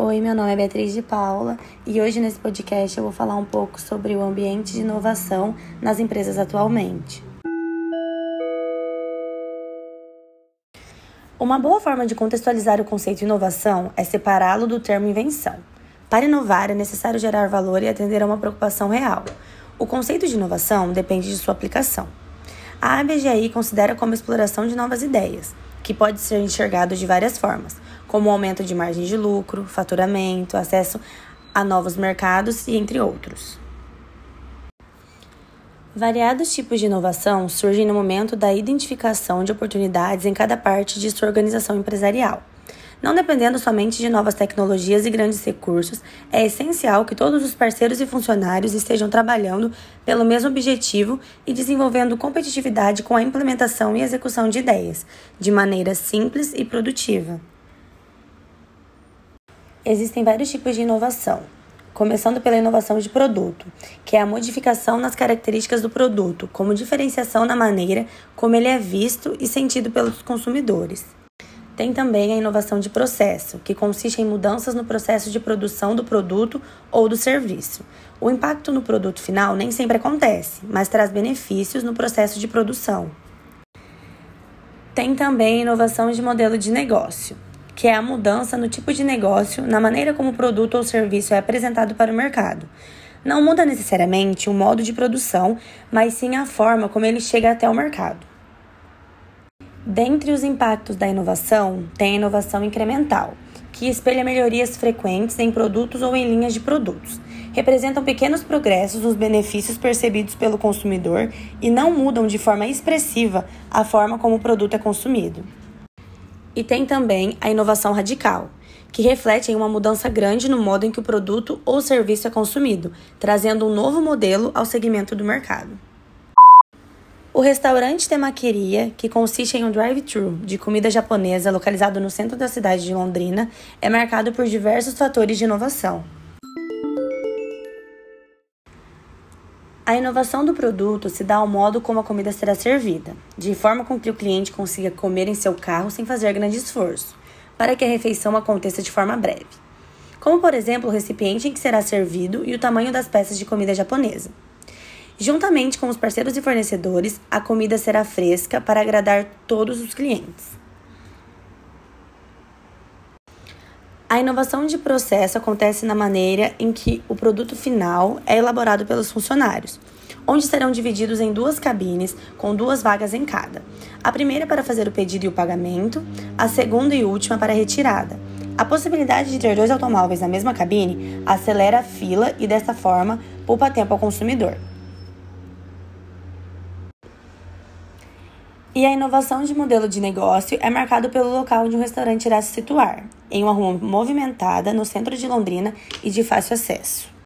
Oi, meu nome é Beatriz de Paula e hoje nesse podcast eu vou falar um pouco sobre o ambiente de inovação nas empresas atualmente. Uma boa forma de contextualizar o conceito de inovação é separá-lo do termo invenção. Para inovar é necessário gerar valor e atender a uma preocupação real. O conceito de inovação depende de sua aplicação. A ABGI considera como exploração de novas ideias, que pode ser enxergado de várias formas como aumento de margem de lucro, faturamento, acesso a novos mercados e entre outros. Variados tipos de inovação surgem no momento da identificação de oportunidades em cada parte de sua organização empresarial. Não dependendo somente de novas tecnologias e grandes recursos, é essencial que todos os parceiros e funcionários estejam trabalhando pelo mesmo objetivo e desenvolvendo competitividade com a implementação e execução de ideias, de maneira simples e produtiva. Existem vários tipos de inovação, começando pela inovação de produto, que é a modificação nas características do produto, como diferenciação na maneira como ele é visto e sentido pelos consumidores. Tem também a inovação de processo, que consiste em mudanças no processo de produção do produto ou do serviço. O impacto no produto final nem sempre acontece, mas traz benefícios no processo de produção. Tem também a inovação de modelo de negócio, que é a mudança no tipo de negócio, na maneira como o produto ou serviço é apresentado para o mercado. Não muda necessariamente o modo de produção, mas sim a forma como ele chega até o mercado. Dentre os impactos da inovação, tem a inovação incremental, que espelha melhorias frequentes em produtos ou em linhas de produtos. Representam pequenos progressos nos benefícios percebidos pelo consumidor e não mudam de forma expressiva a forma como o produto é consumido. E tem também a inovação radical, que reflete em uma mudança grande no modo em que o produto ou serviço é consumido, trazendo um novo modelo ao segmento do mercado. O restaurante Temaqueria, que consiste em um drive-thru de comida japonesa localizado no centro da cidade de Londrina, é marcado por diversos fatores de inovação. A inovação do produto se dá ao modo como a comida será servida, de forma com que o cliente consiga comer em seu carro sem fazer grande esforço, para que a refeição aconteça de forma breve. Como, por exemplo, o recipiente em que será servido e o tamanho das peças de comida japonesa. Juntamente com os parceiros e fornecedores, a comida será fresca para agradar todos os clientes. A inovação de processo acontece na maneira em que o produto final é elaborado pelos funcionários, onde serão divididos em duas cabines com duas vagas em cada. A primeira para fazer o pedido e o pagamento, a segunda e última para a retirada. A possibilidade de ter dois automóveis na mesma cabine acelera a fila e, dessa forma, poupa tempo ao consumidor. E a inovação de modelo de negócio é marcado pelo local onde um restaurante irá se situar, em uma rua movimentada no centro de Londrina e de fácil acesso.